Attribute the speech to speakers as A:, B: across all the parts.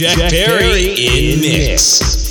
A: Jack, Jack in mix. mix.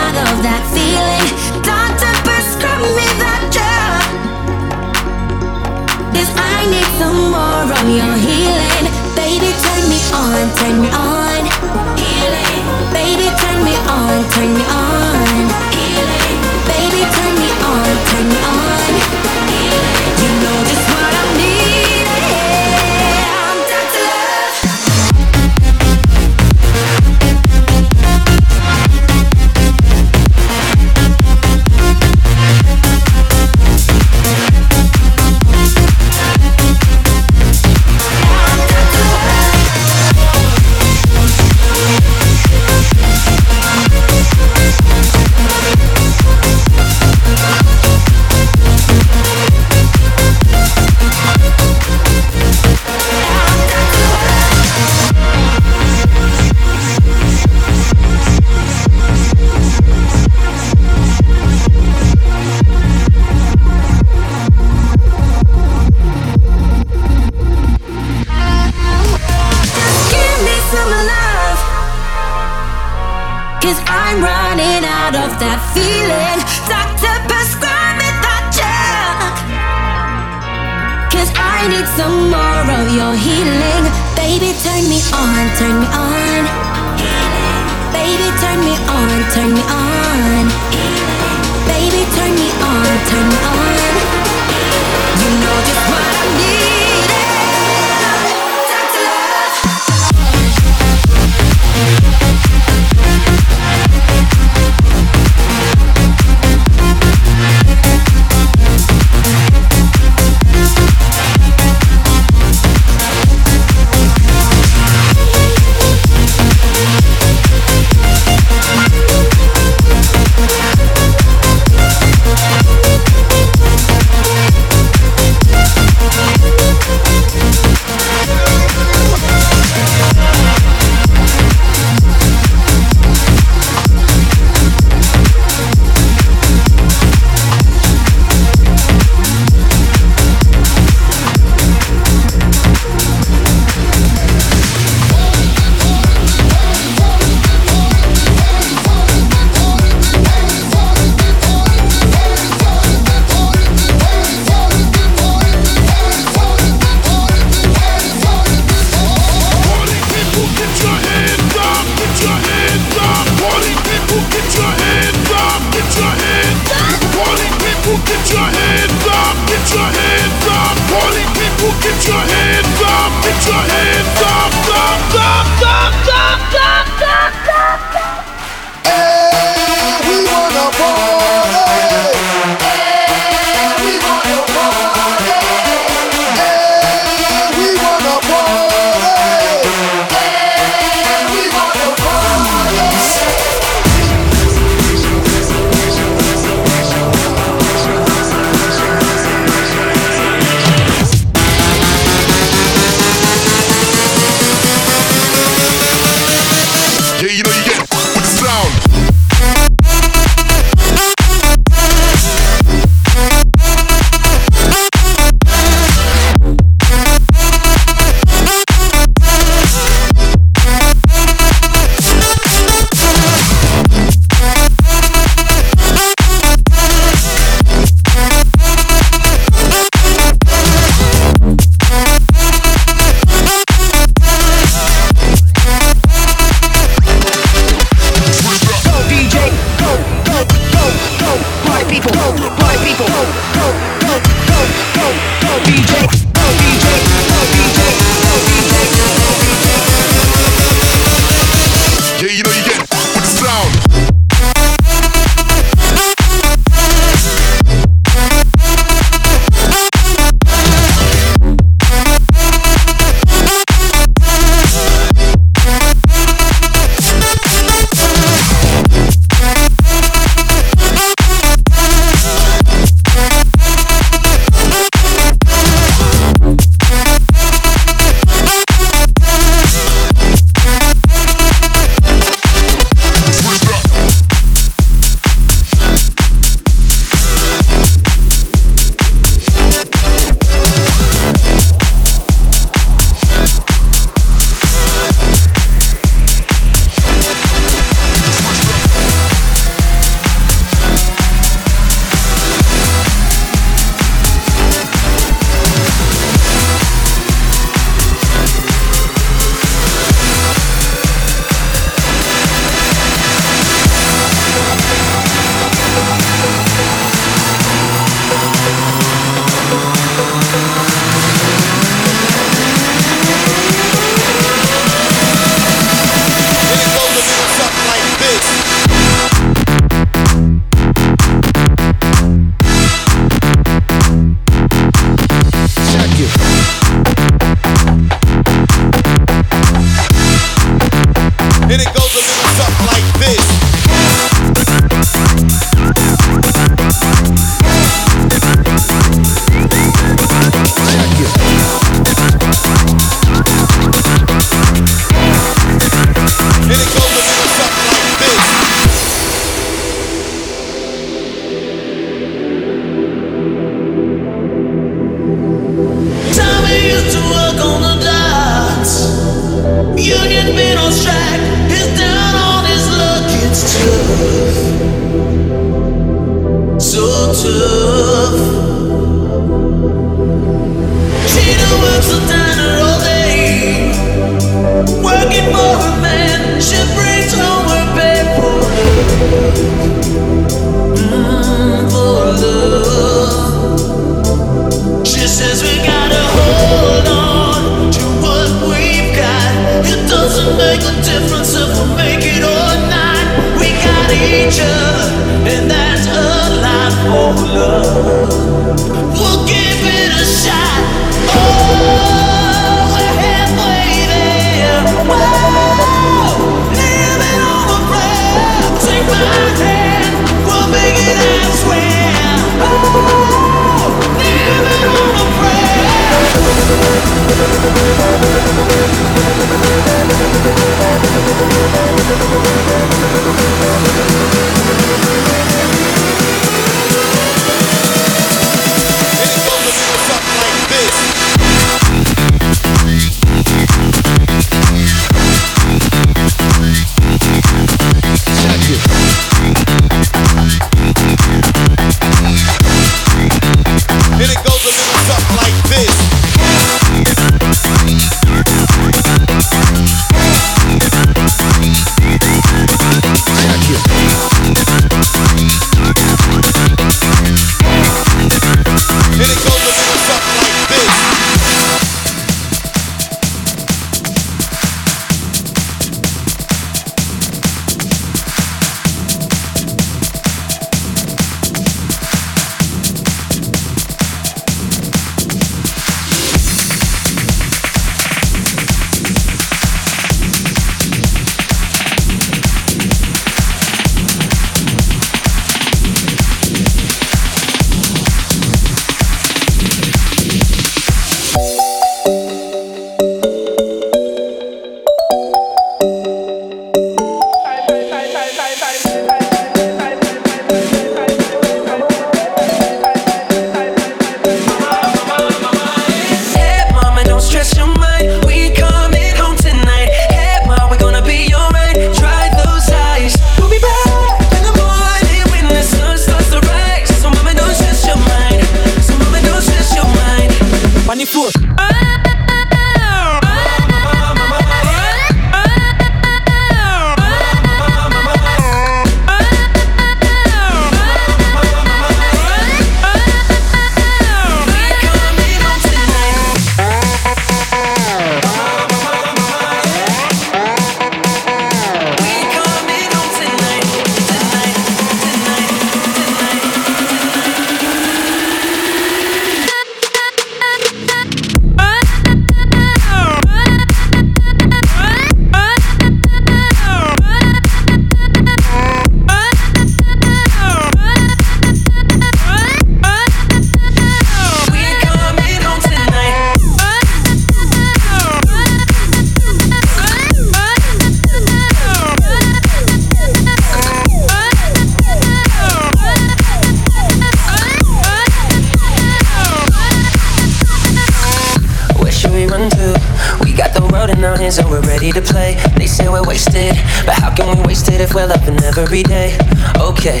B: okay.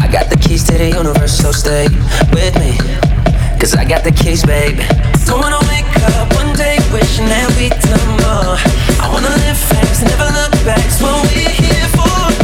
B: I got the keys to the universe, so stay with me. Cause I got the keys, babe. Don't wanna wake up one day wishing that we'd done more. I wanna live fast, never look back. It's what we're here for.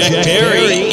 C: Jack, Jack Perry. Perry.